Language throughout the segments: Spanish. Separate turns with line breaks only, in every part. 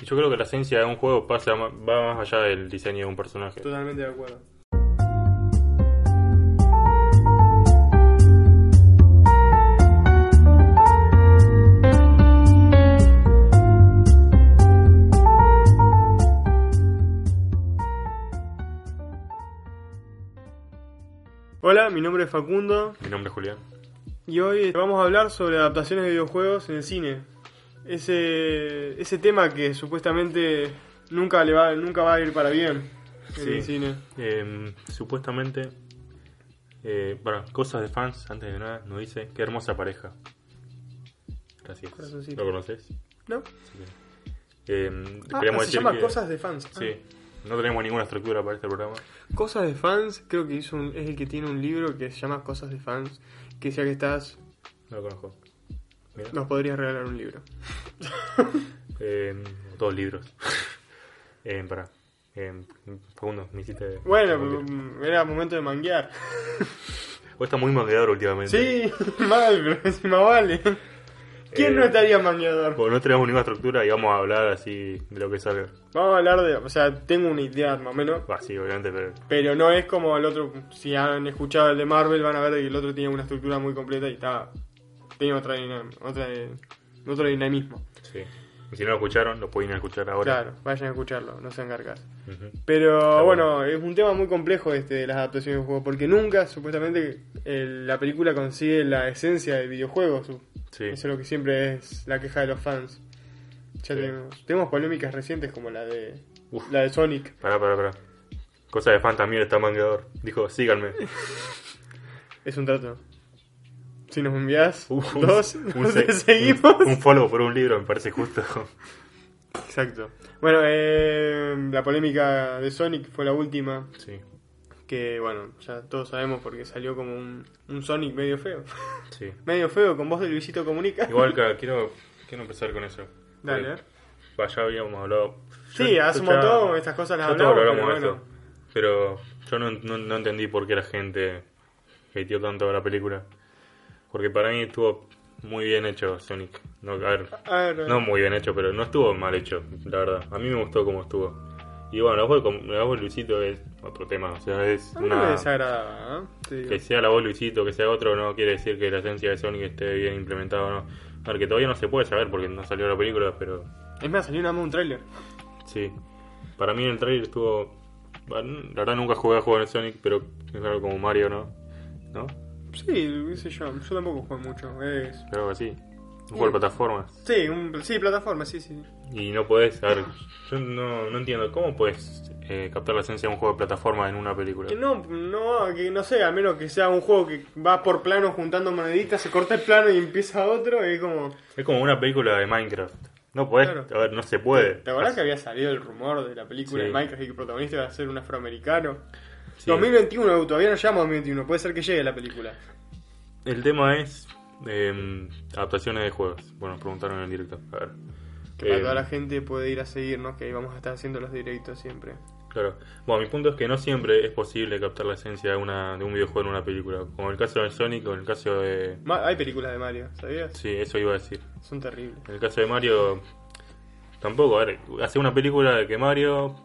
Y yo creo que la esencia de un juego pasa va más allá del diseño de un personaje.
Totalmente de acuerdo. Hola, mi nombre es Facundo
Mi nombre es Julián.
y hoy vamos a hablar sobre adaptaciones de videojuegos en el cine. Ese, ese tema que supuestamente nunca, le va, nunca va a ir para bien en el cine.
Eh, supuestamente, eh, bueno, cosas de fans, antes de nada, nos dice, qué hermosa pareja. Gracias. ¿Lo conoces?
¿No?
Eh,
Ah,
queríamos
se
decir
llama
que-
Cosas de Fans.
Sí, no tenemos ninguna estructura para este programa.
Cosas de Fans, creo que hizo un- es el que tiene un libro que se llama Cosas de Fans. Que ya que estás,
No lo conozco. Mira.
nos podrías regalar un libro.
Eh, dos libros. eh, para. Eh, Facundo, me hiciste.
Bueno, mm, era momento de manguear.
Vos estás muy mangueador últimamente.
Sí, mal, pero encima vale. ¿Quién
Eh,
no estaría mangueador?
Porque no tenemos ninguna estructura y vamos a hablar así de lo que salga.
Vamos a hablar de, o sea, tengo una idea más o menos.
Bah, sí, obviamente, pero.
Pero no es como el otro, si han escuchado el de Marvel van a ver que el otro tiene una estructura muy completa y está, tiene otra, otra, otro dinamismo.
Sí. Y si no lo escucharon, lo pueden ir a escuchar ahora.
Claro, vayan a escucharlo, no sean cargas. Pero bueno, es un tema muy complejo este de las adaptaciones de juegos, porque nunca, supuestamente, el- la película consigue la esencia del videojuego. su-
Sí.
Eso es lo que siempre es la queja de los fans. Ya
Sí.
tenemos, tenemos polémicas recientes como la de
Uf.
la de Sonic.
Pará, pará, pará. Cosa de fan también está mangueador. Dijo, síganme.
Es un trato. Si nos envías
un-
dos,
un
seguimos.
Un, un follow por un libro me parece justo.
Exacto. Bueno, eh, la polémica de Sonic fue la última.
Sí,
Que bueno, ya todos sabemos porque salió como un, un Sonic medio feo.
sí.
medio feo, con voz de Luisito Comunica.
Igual que quiero, quiero empezar con eso.
Dale,
Porque, bah, ya habíamos hablado.
Sí, hace un montón estas cosas las hablamos,
hablamos
pero bueno.
esto. Pero yo no, no, no entendí por qué la gente hateó tanto la película. Porque para mí estuvo muy bien hecho Sonic. No, a ver,
A ver,
no muy bien hecho, pero no estuvo mal hecho, la verdad. A mí me gustó como estuvo. Y bueno, la voz, la voz Luisito es otro tema. O sea, es
a mí
una...
desagradaba, ¿eh?
Que sea la voz Luisito, que sea otro, no quiere decir que la esencia de Sonic esté bien implementada o no. A ver, que todavía no se puede saber porque no salió la película, pero
Es más, salió nada más un tráiler.
sí. Para mí el trailer estuvo... La verdad nunca jugué a jugar en Sonic, pero es algo como Mario, ¿no? ¿No?
Sí, qué sé yo. Yo tampoco juego mucho. Es...
Pero algo así. Un juego de plataformas.
Sí, un... sí, plataforma, sí, sí.
Y no podés... A ver, yo no, no entiendo. ¿Cómo puedes eh, captar la esencia de un juego de plataforma en una película?
Que no, no, que no sé, a menos que sea un juego que va por plano juntando moneditas, se corta el plano y empieza otro, es como...
Es como una película de Minecraft. No podés...
Claro.
A ver, no se puede.
¿Te acordás que había salido el rumor de la película
Sí.
de Minecraft y que el protagonista iba a ser un afroamericano?
Sí.
2021, todavía no llama 2021, puede ser que llegue la película.
El tema es eh, adaptaciones de juegos. Bueno, nos preguntaron en el directo. A ver.
Que para
Eh,
toda la gente puede ir a seguirnos, que ahí vamos a estar haciendo los directos siempre.
Claro. Bueno, mi punto es que no siempre es posible captar la esencia de, una, de un videojuego en una película. Como en el caso de Sonic o en el caso de...
Ma- hay películas de Mario, ¿sabías?
Sí, eso iba a decir.
Son terribles.
En el caso de Mario... Tampoco, a ver, hace una película de que Mario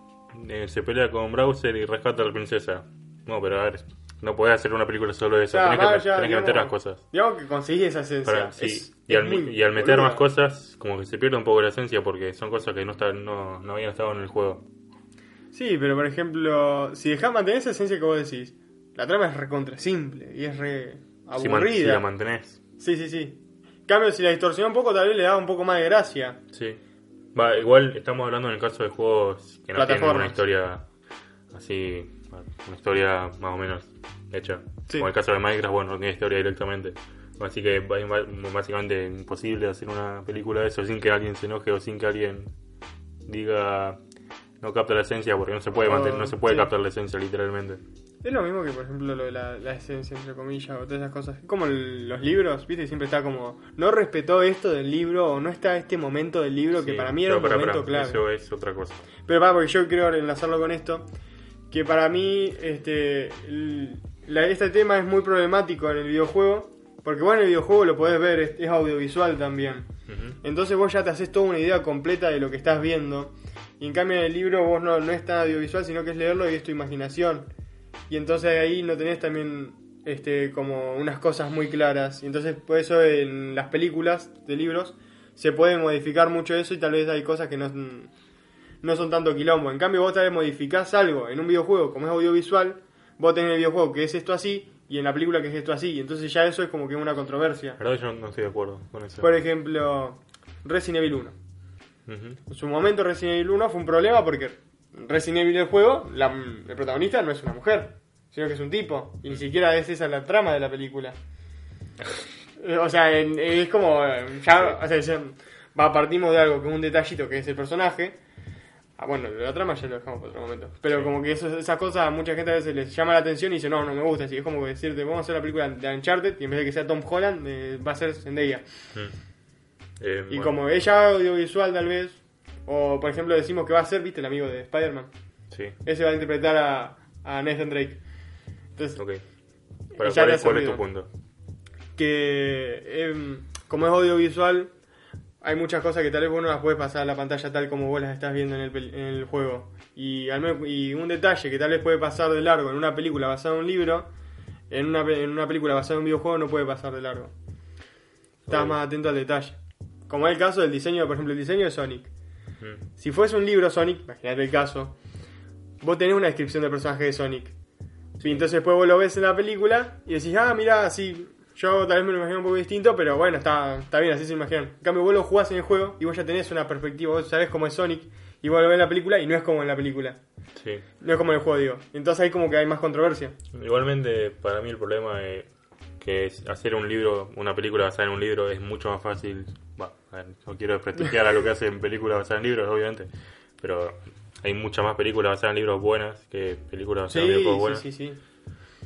eh, se pelea con Browser y rescata a la princesa. No, pero a ver, no podés hacer una película solo de eso.
Ya,
tenés que,
más, ya,
tenés que meter las cosas.
Digamos que conseguís esa esencia.
Para- sí,
Es-
y, al,
muy
y al meter
boluda.
más cosas, como que se pierde un poco la esencia porque son cosas que no, están, no, no habían estado en el juego.
Sí, pero por ejemplo, si dejás mantener esa esencia que vos decís, la trama es recontra simple y es re
Si, man- si
aburrida.
la mantenés.
sí, sí, sí. En cambio, si la distorsiona un poco, tal vez le da un poco más de gracia.
Sí. Va, igual estamos hablando en el caso de juegos que no tienen una historia así, una historia más o menos hecha.
Sí.
Como el caso de Minecraft, bueno, no tiene historia directamente. Así que básicamente imposible hacer una película de eso sin que alguien se enoje o sin que alguien diga no capta la esencia porque no se puede mantener, no se puede
sí.
captar la esencia literalmente.
Es lo mismo que, por ejemplo, lo de la, la esencia, entre comillas, o todas esas cosas. Como el- los libros, ¿viste? Siempre está como, no respetó esto del libro, o no está este momento del libro, que para mí era un momento
pará,
clave.
Eso es otra cosa.
Pero para, porque yo quiero enlazarlo con esto, que para mí este la- este tema es muy problemático en el videojuego, Porque vos en el videojuego lo podés ver, es, es audiovisual también. Entonces vos ya te haces toda una idea completa de lo que estás viendo. Y en cambio en el libro vos no, no es tan audiovisual, sino que es leerlo y es tu imaginación. Y entonces ahí no tenés también este como unas cosas muy claras. Y entonces por eso en las películas de libros se puede modificar mucho eso y tal vez hay cosas que no, no son tanto quilombo. En cambio vos tal vez modificás algo en un videojuego como es audiovisual, vos tenés en el videojuego que es esto así y en la película que es esto así. Y entonces ya eso es como que una controversia.
Verdad yo no, estoy de acuerdo con eso.
Por ejemplo, Resident Evil 1.
Ujú.
En su momento Resident Evil 1 fue un problema porque Resident Evil el juego, la- el protagonista no es una mujer, sino que es un tipo. Y ni siquiera es esa la trama de la película. O sea, en- es como... Ya, o sea, ya- va, partimos de algo que es un detallito que es el personaje. Ah, bueno, la trama ya lo dejamos para otro momento. Pero
Sí.
como que eso, esas cosas a mucha gente a veces les llama la atención y dice, no, no me gusta. Así es como decirte, vamos a hacer la película de Uncharted y en vez de que sea Tom Holland, eh, va a ser Zendaya.
Mm. Eh,
Y
bueno,
como ella audiovisual tal vez, o por ejemplo decimos que va a ser, viste, el amigo de Spider-Man,
Sí,
ese va a interpretar a, a Nathan Drake. Entonces,
ok.
Ya
¿Cuál,
le
es- cuál es
ha
tu punto?
que em, como es audiovisual, hay muchas cosas que tal vez vos no las puedes pasar a la pantalla tal como vos las estás viendo en el, en el juego. Y, al menos- y un detalle que tal vez puede pasar de largo en una película basada en un libro, en una, en una película basada en un videojuego no puede pasar de largo. Estás más atento al detalle. Como es el caso del diseño, por ejemplo, el diseño de Sonic.
Mm.
Si fuese un libro Sonic, imagínate el caso, vos tenés una descripción del personaje de Sonic. Y entonces después vos lo ves en la película y decís, ah, mira, así, yo tal vez me lo imagino un poco distinto, pero bueno, está, está bien, así se imaginan. En cambio, vos lo jugás en el juego y vos ya tenés una perspectiva, vos sabés cómo es Sonic y vos lo ves en la película y no es como en la película.
Sí.
No es como en el juego, digo. Entonces ahí como que hay más controversia.
Igualmente, para mí el problema es que es hacer un libro, una película basada en un libro es mucho más fácil. Ver, no quiero desprestigiar a lo que hacen películas basadas en libros, obviamente, pero hay muchas más películas basadas en libros buenas que películas
Sí,
basadas en videojuegos
sí,
buenas.
sí, sí.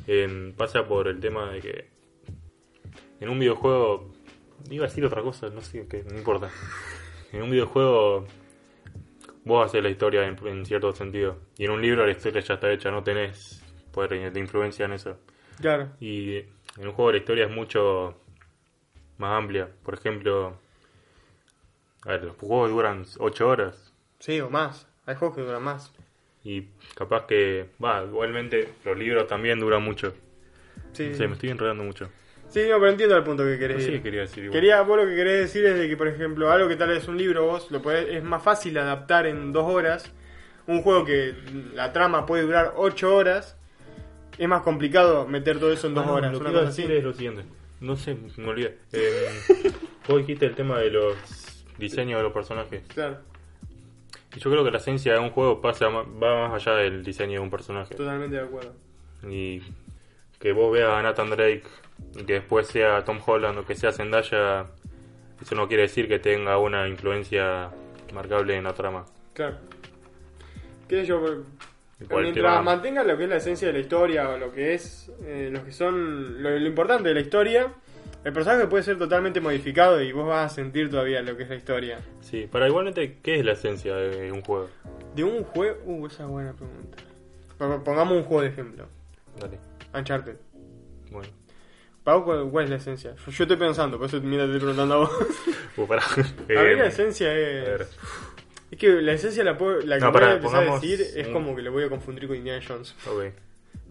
En- pasa por el tema de que en un videojuego iba a decir otra cosa, no sé, que no importa. En un videojuego vos haces la historia en, en cierto sentido y en un libro la historia ya está hecha, no tenés poder de influencia en eso.
Claro.
Y en un juego la historia es mucho más amplia. Por ejemplo, a ver, los juegos duran 8 horas
Sí, o más. Hay juegos que duran más.
y capaz que, va, igualmente los libros también duran mucho.
Sí,
sé, me estoy enredando mucho.
sí no, pero entiendo el punto que querés ir.
qué quería decir. igual.
Quería, vos lo que querés decir es de que, por ejemplo, algo que tal vez es un libro, vos lo podés, es más fácil adaptar en dos horas. Un juego que la trama puede durar ocho horas, es más complicado meter todo eso en dos
Ah,
horas.
Lo que
una así.
decir es lo siguiente. No sé, me olvidé. Eh, vos dijiste el tema de los diseños de los personajes.
Claro,
yo creo que la esencia de un juego pasa va más allá del diseño de un personaje.
totalmente de acuerdo.
Y que vos veas a Nathan Drake y que después sea Tom Holland o que sea Zendaya, eso no quiere decir que tenga una influencia marcable en la trama.
Claro. ¿Qué sé yo? Mientras mantenga lo que es la esencia de la historia o lo que es eh, lo que son lo, lo importante de la historia, el personaje puede ser totalmente modificado y vos vas a sentir todavía lo que es la historia.
Sí, para igualmente, ¿qué es la esencia de un juego?
De un juego, uh, esa es buena pregunta. Pongamos un juego de ejemplo,
Dale.
Uncharted.
Bueno.
¿Para vos cuál, cuál es la esencia? Yo, yo estoy pensando, por eso mira, te estoy preguntando a vos.
Uh, pará.
a mí
Eh,
la esencia
a ver.
es... Es que la esencia la, puedo, la que
No,
voy a empezar a decir es
un-
como que lo voy a confundir con Indiana Jones.
Ok.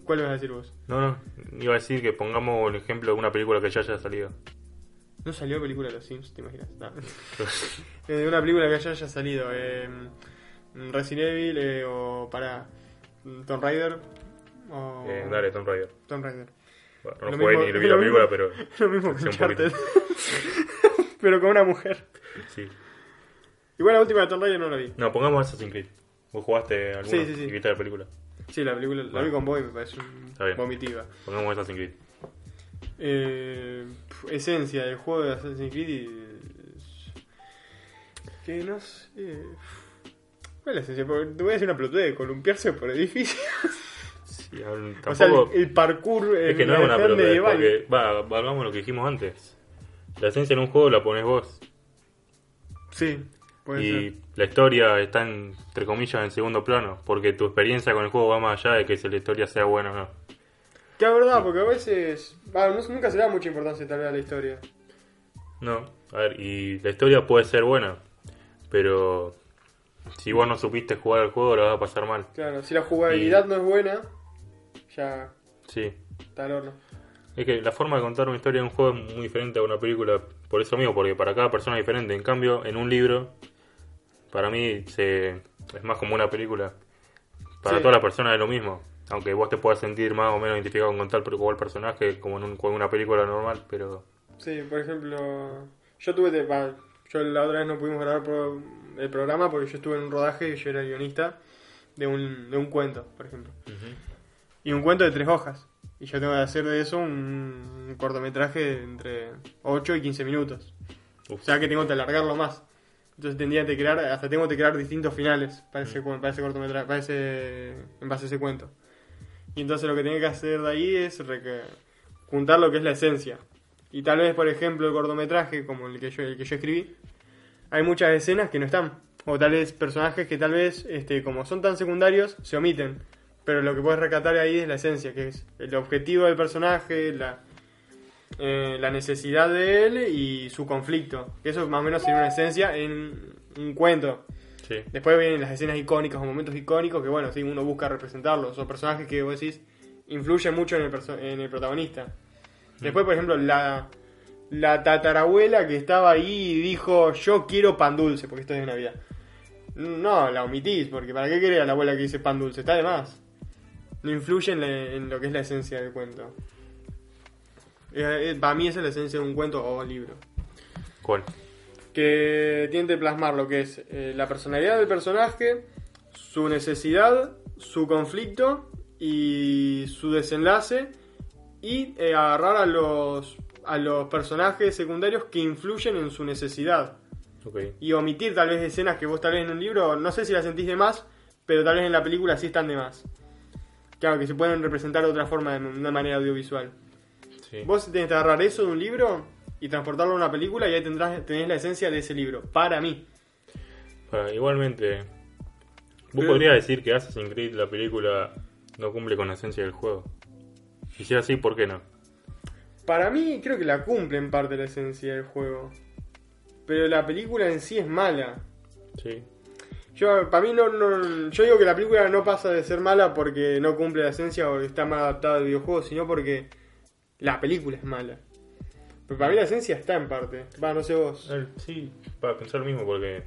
¿Cuál vas a decir vos?
No, no, iba a decir que pongamos el ejemplo de una película que ya haya salido.
¿No salió película de los Sims, te imaginas? No. Eh, de una película que ya haya salido. Eh, Resident Evil eh, o para Tomb Raider. O...
Eh, dale, Tomb Raider.
Tomb Raider.
Bueno, no
Lo
jugué
mismo-
ni lo vi la película, pero
Lo mismo que
un
Uncharted. Pero con una mujer.
sí.
Igual la última de Tomb Raider no la vi.
No, pongamos Assassin's Creed. ¿Vos jugaste alguna
Sí, sí, sí.
y viste la película?
Sí, la película la
Bueno.
vi con vos y me parece un-
Está bien.
vomitiva.
Pongamos Assassin's Creed.
Eh, pf, esencia del juego de Assassin's Creed y- Que no sé. ¿Cuál es la esencia? Porque te voy a decir una pelotudez de columpiarse por edificios.
Sí,
O sea, el, el parkour
es que no es una
medieval.
porque, va, valgamos lo que dijimos antes. La esencia en un juego la pones vos.
Sí, puede
y
ser.
la historia está, en, entre comillas, en segundo plano. Porque tu experiencia con el juego va más allá de que si la historia sea buena o no.
Que es verdad, porque a veces. nunca se da mucha importancia tal vez a la historia.
No, a ver, y la historia puede ser buena, pero si vos no supiste jugar el juego, la vas a pasar mal.
Claro, si la jugabilidad no es buena, ya
Sí.
está al horno.
Es que la forma de contar una historia en un juego es muy diferente a una película, por eso mismo, porque para cada persona es diferente. En cambio, en un libro, para mí se, es más como una película. Para
Sí.
todas las personas es lo mismo. Aunque vos te puedas sentir más o menos identificado con tal pero el personaje como en un- con una película normal, pero
Sí, por ejemplo, yo tuve. de- va, yo la otra vez no pudimos grabar pro- el programa porque yo estuve en un rodaje y yo era guionista de un, de un cuento, por ejemplo. Y un cuento de tres hojas. Y yo tengo que hacer de eso un, un cortometraje de entre 8 y 15 minutos.
Uf.
O sea que tengo que alargarlo más. Entonces tendría que crear, hasta tengo que crear distintos finales para ese, cu- para ese cortometraje, para ese, en base a ese cuento. Y entonces lo que tenía que hacer de ahí es juntar lo que es la esencia. Y tal vez, por ejemplo, el cortometraje, como el que yo, el que yo escribí, hay muchas escenas que no están. O tal vez personajes que tal vez, este, como son tan secundarios, se omiten. Pero lo que puedes rescatar ahí es la esencia, que es el objetivo del personaje, la, eh, la necesidad de él y su conflicto. Que eso más o menos sería una esencia en un cuento.
sí.
Después vienen las escenas icónicas o momentos icónicos que, bueno, sí, uno busca representarlos. O personajes que vos decís influyen mucho en el, en el protagonista. Después, por ejemplo, la, la tatarabuela que estaba ahí y dijo, yo quiero pan dulce, porque esto es de Navidad. No, la omitís, porque ¿para qué quería la abuela que dice pan dulce? Está de más. No influye en, la- en lo que es la esencia del cuento. Eh, eh, para mí esa es la esencia de un cuento o libro
¿Cuál?
que tiene que plasmar lo que es eh, la personalidad del personaje, su necesidad, su conflicto y su desenlace y eh, agarrar a los a los personajes secundarios que influyen en su necesidad
Ok.
y omitir tal vez escenas que vos tal vez en un libro no sé si las sentís de más, pero tal vez en la película sí están de más. Claro, que se pueden representar de otra forma, de una manera audiovisual.
Sí.
Vos tenés que agarrar eso de un libro y transportarlo a una película y ahí tendrás, tenés la esencia de ese libro. Para mí.
Ah, igualmente, vos
Pero-
podrías decir que Assassin's Creed, la película, no cumple con la esencia del juego. Y si es así, ¿por qué no?
Para mí creo que la cumple en parte la esencia del juego. Pero la película en sí es mala.
Sí.
Yo, para mí no, no- yo digo que la película no pasa de ser mala porque no cumple la esencia o está mal adaptada al videojuego, sino porque la película es mala. Pero para mí la esencia está en parte. Va, no sé vos.
Ver, Sí, para pensar lo mismo, porque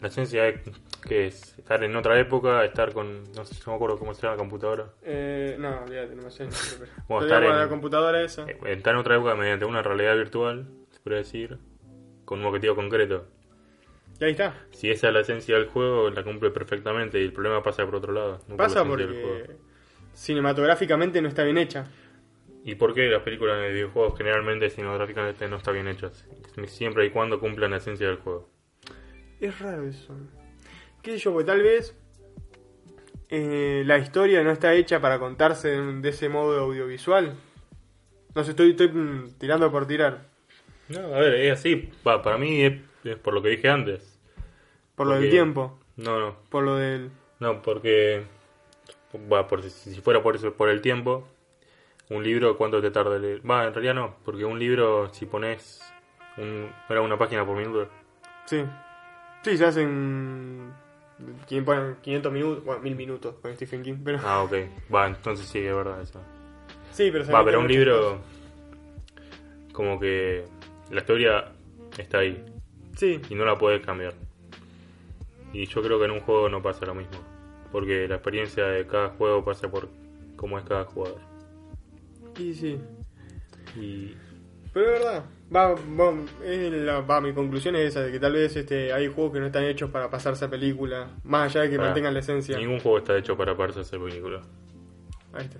la esencia es que es estar en otra época, estar con, no sé, no me acuerdo cómo se llama la computadora,
Eh, no, olvídate, no me sé. Pero,
Bueno, estar en-
la computadora esa.
Eh, estar en otra época mediante una realidad virtual, se puede decir, con un objetivo concreto.
Y ahí está.
Si esa es la esencia del juego, la cumple perfectamente y el problema pasa por otro lado. no por
Pasa
del
porque
juego.
cinematográficamente no está bien hecha.
¿Y por qué las películas de videojuegos generalmente cinematográficamente no están bien hechas? Siempre y cuando cumplan la esencia del juego.
Es raro eso. ¿Qué sé yo? Porque tal vez eh, la historia no está hecha para contarse de, ese modo audiovisual. No sé, estoy, estoy mm, tirando por tirar.
No, a ver, es así. Va, para mí es, es por lo que dije antes.
Por lo del tiempo.
No, no.
Por lo del...
No, porque. Va, por, si, si fuera por eso, por el tiempo. Un libro, ¿cuánto te tarda leer? Va, en realidad no, porque un libro, si pones un, era una página por minuto.
Sí. Sí, se hacen... quien ponen 500 minutos, bueno, 1000 minutos con Stephen King, pero...
Ah, ok. Va, entonces sí, es verdad eso.
Sí, pero
Va, pero un libro,
cosas.
como que la historia está ahí
Sí,
y no la puedes cambiar. Y yo creo que en un juego no pasa lo mismo, porque la experiencia de cada juego pasa por cómo es cada jugador.
Y sí.
Y
Pero es verdad. Va, va, es la- va, mi conclusión es esa, de que tal vez este, hay juegos que no están hechos para pasarse a película, más allá de que
Pará.
mantengan la esencia.
ningún juego está hecho para pararse a película.
Ahí está.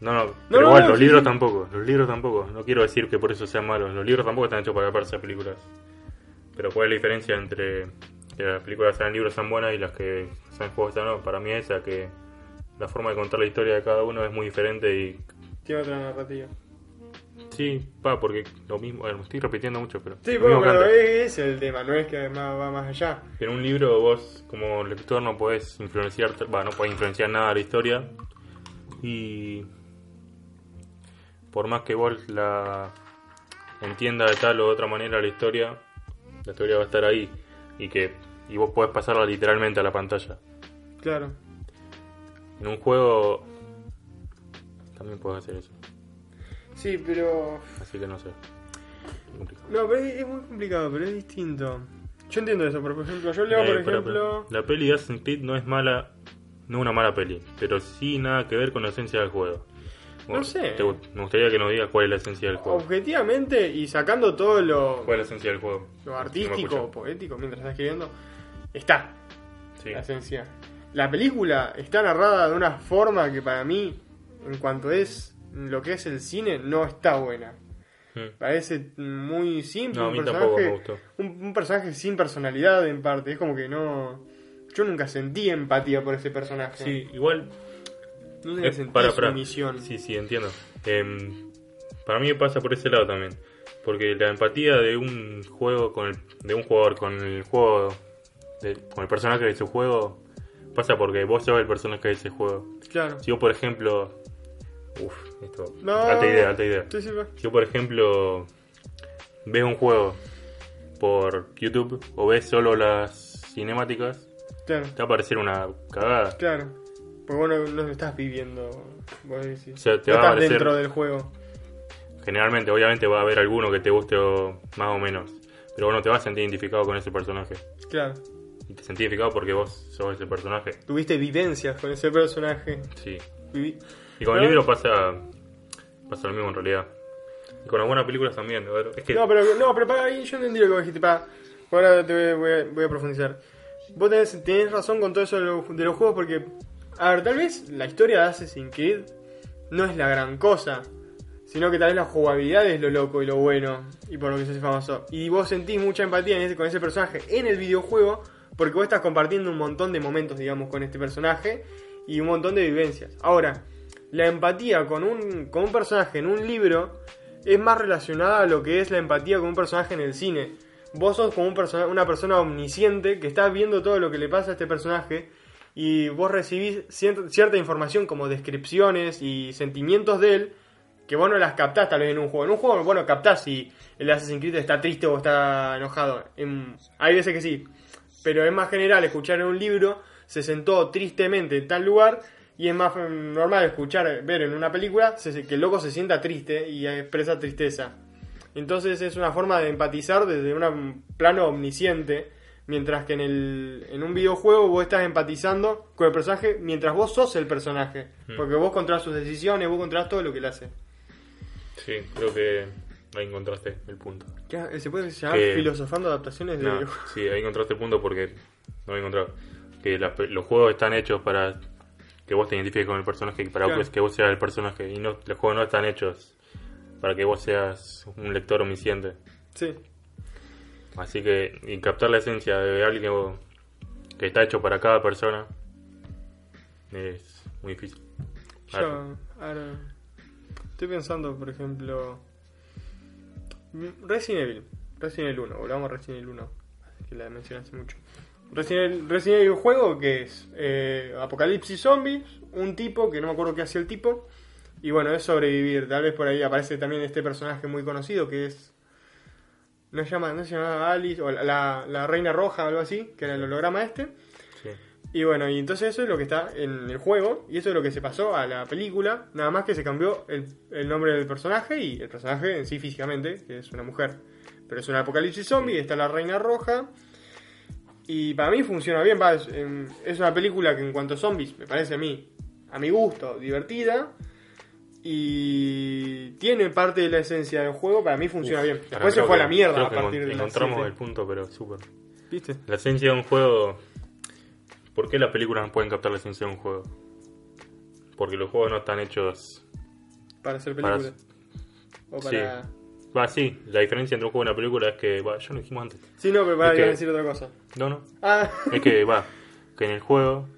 No, no, pero
no,
igual,
no,
los
sí,
libros tampoco, los libros tampoco. No quiero decir que por eso sean malos, los libros tampoco están hechos para pararse a películas. Pero ¿cuál es la diferencia entre que las películas sean libros sean buenas y las que sean juegos sean no? Para mí es esa, que la forma de contar la historia de cada uno es muy diferente y
Tiene otra narrativa.
Sí, va, porque lo mismo, bueno, me estoy repitiendo mucho, pero...
Sí, bueno,
que
pero es, el tema, no es que además va más allá.
En un libro vos, como lector, no podés influenciar, va, no podés influenciar nada de la historia. Y por más que vos la entienda de tal o de otra manera la historia, la historia va a estar ahí y que y vos podés pasarla literalmente a la pantalla.
Claro.
En un juego también puedes hacer eso.
Sí, pero.
Así que no sé. Complicado.
No, pero es, es muy complicado, pero es distinto. Yo entiendo eso, pero por ejemplo, yo leo,
Eh,
por
pero-
ejemplo.
pero la peli de Assassin's Creed no es mala, no una mala peli, pero sí nada que ver con la esencia del juego.
No sé.
te- me gustaría que nos digas cuál es la esencia del juego.
Objetivamente y sacando todo lo,
¿Cuál es la esencia del juego?
lo artístico poético mientras estás escribiendo, está
Sí.
la esencia. La película está narrada de una forma que para mí, en cuanto es lo que es el cine, no está buena.
Mm.
Parece muy simple,
No,
un personaje,
gustó.
un, un personaje sin personalidad en parte. Es como que no. Yo nunca sentí empatía por ese personaje.
Sí, igual.
no
eh,
sé, sentí
para,
su
para.
misión.
Sí, sí, entiendo. Em, para mí pasa por ese lado también. Porque la empatía de un juego con el, de un jugador con el juego de- con el personaje de su juego pasa porque vos sos el personaje de ese juego.
Claro.
Si yo, por ejemplo. Uf, esto.
No.
Alta idea, alta idea.
Sí, sí, va.
Si yo, por ejemplo, ves un juego por YouTube o ves solo las cinemáticas,
Claro,
te va a parecer una cagada.
claro. Porque vos no, no lo estás viviendo, vos decís.
O sea, te
no
va a
estás
parecer-
dentro del juego.
Generalmente, obviamente, va a haber alguno que te guste más o menos. Pero vos no te vas a sentir identificado con ese personaje.
Claro.
Y te sentís identificado porque vos sos ese personaje.
Tuviste vivencias con ese personaje.
Sí.
Vivi-
Y con el libro pasa, pasa lo mismo en realidad. Y con las buenas películas también. Es que
No, pero, no, pero para yo entendí lo que vos dijiste. Para, ahora te voy, voy a, voy a profundizar. Vos tenés, tenés razón con todo eso de, lo- de los juegos porque, a ver, tal vez la historia de Assassin's Creed no es la gran cosa, sino que tal vez la jugabilidad es lo loco y lo bueno y por lo que se hace famoso. Y vos sentís mucha empatía en ese- con ese personaje en el videojuego porque vos estás compartiendo un montón de momentos, digamos, con este personaje y un montón de vivencias. Ahora, la empatía con un, con un personaje en un libro es más relacionada a lo que es la empatía con un personaje en el cine. Vos sos como un una persona omnisciente que está viendo todo lo que le pasa a este personaje y vos recibís cier- cierta información como descripciones y sentimientos de él que vos no las captás tal vez en un juego. En un juego, bueno, captás si el Assassin's Creed está triste o está enojado. En- hay veces que sí. Pero es más general escuchar en un libro, se sentó tristemente en tal lugar, y es más normal escuchar, ver en una película que el loco se sienta triste y expresa tristeza. Entonces es una forma de empatizar desde un plano omnisciente, mientras que en, el, en un videojuego vos estás empatizando con el personaje mientras vos sos el personaje,
Mm.
porque vos controlás sus decisiones, vos controlás todo lo que él hace.
sí, creo que ahí encontraste el punto.
¿Qué- ¿Se puede llamar
Que-
filosofando adaptaciones de
No, sí, ahí encontraste el punto porque no he encontrado. Que los juegos están hechos para que vos te identifiques con el personaje y para
Claro.
que vos seas el personaje. Y no, los juegos no están hechos para que vos seas un lector omnisciente.
Sí.
Así que y captar la esencia de algo que está hecho para cada persona es muy difícil.
Yo, ahora, estoy pensando, por ejemplo, Resident Evil, Resident Evil 1, volvamos a Resident Evil 1, que la mencionaste mucho. Resident Evil, Resident Evil juego que es eh, Apocalipsis Zombies, un tipo que no me acuerdo qué hacía el tipo, y bueno, es sobrevivir. Tal vez por ahí aparece también este personaje muy conocido que es. No se llama, no se llama Alice, o la, la, la Reina Roja o algo así, que era el holograma este.
Sí.
Y bueno, y entonces eso es lo que está en el juego, y eso es lo que se pasó a la película, nada más que se cambió el, el nombre del personaje y el personaje en sí físicamente, que es una mujer. Pero es un apocalipsis zombie, está la reina roja, y para mí funciona bien, va, es, em, es una película que en cuanto a zombies, me parece a mí, a mi gusto, divertida, y tiene parte de la esencia del juego, para mí funciona bien. Después se fue a la mierda
creo
a partir de la
Encontramos el punto, pero súper.
¿Viste?
La esencia de un juego. ¿Por qué las películas no pueden captar la esencia de un juego? Porque los juegos no están hechos.
Para hacer
Para-
películas. O para...
Va, sí, la diferencia entre un juego y una película es que. Va, ya lo dijimos antes.
Sí, no, pero para
Es que-
decir otra cosa.
No, no.
Ah,
Es que, va, que en el juego.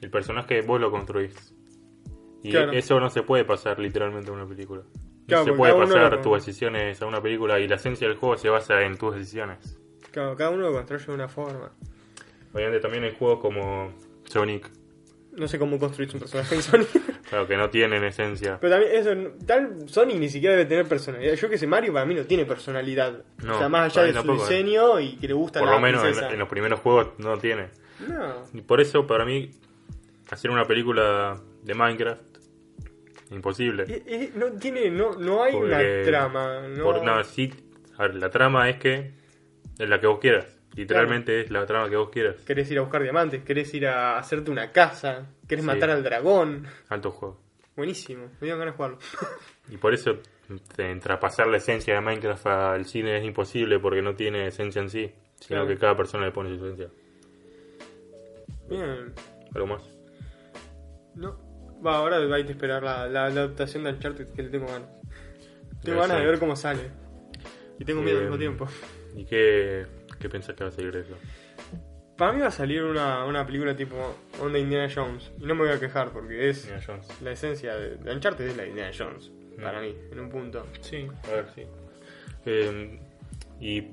El personaje vos lo construís. Y
Claro.
eso no se puede pasar literalmente a una película. No se puede pasar
lo-
tus decisiones a una película y la esencia del juego se basa en tus decisiones.
claro, cada uno lo construye de una forma.
Obviamente también hay juegos como Sonic,
no sé cómo construir un personaje en Sonic.
Claro, que no tienen esencia.
Pero también eso, tal Sonic ni siquiera debe tener personalidad. Yo que sé, Mario para mí no tiene personalidad.
No,
o sea, más allá de su
tampoco, eh.
diseño y que le gusta
Por
la
lo menos en, los primeros juegos no tiene.
No.
Y por eso, para mí, hacer una película de Minecraft, imposible.
No tiene, no, no hay una trama. No,
Por, no, sí, a ver, la trama es que es la que vos quieras. Literalmente es la trama que vos quieras.
Querés ir a buscar diamantes, querés ir a hacerte una casa, querés
Sí.
matar al dragón.
Alto juego.
Buenísimo, me dieron ganas de jugarlo.
Y por eso eh, traspasar la esencia de Minecraft al cine es imposible porque no tiene esencia en sí, sino
Claro.
que cada persona le pone su esencia.
Bien.
Algo más.
No. Va, ahora hay que esperar la, la, la adaptación de Uncharted que le tengo ganas. Tengo ganas de ver cómo sale. Y tengo miedo al mismo tiempo.
¿Y qué, qué pensás que va a salir de eso?
Para mí va a salir una, una película tipo Onda Indiana Jones. Y no me voy a quejar porque es
Indiana Jones.
la esencia de, de Uncharted es la Indiana Jones.
Mm.
Para mí, en un punto.
Sí, a ver, sí. Eh, y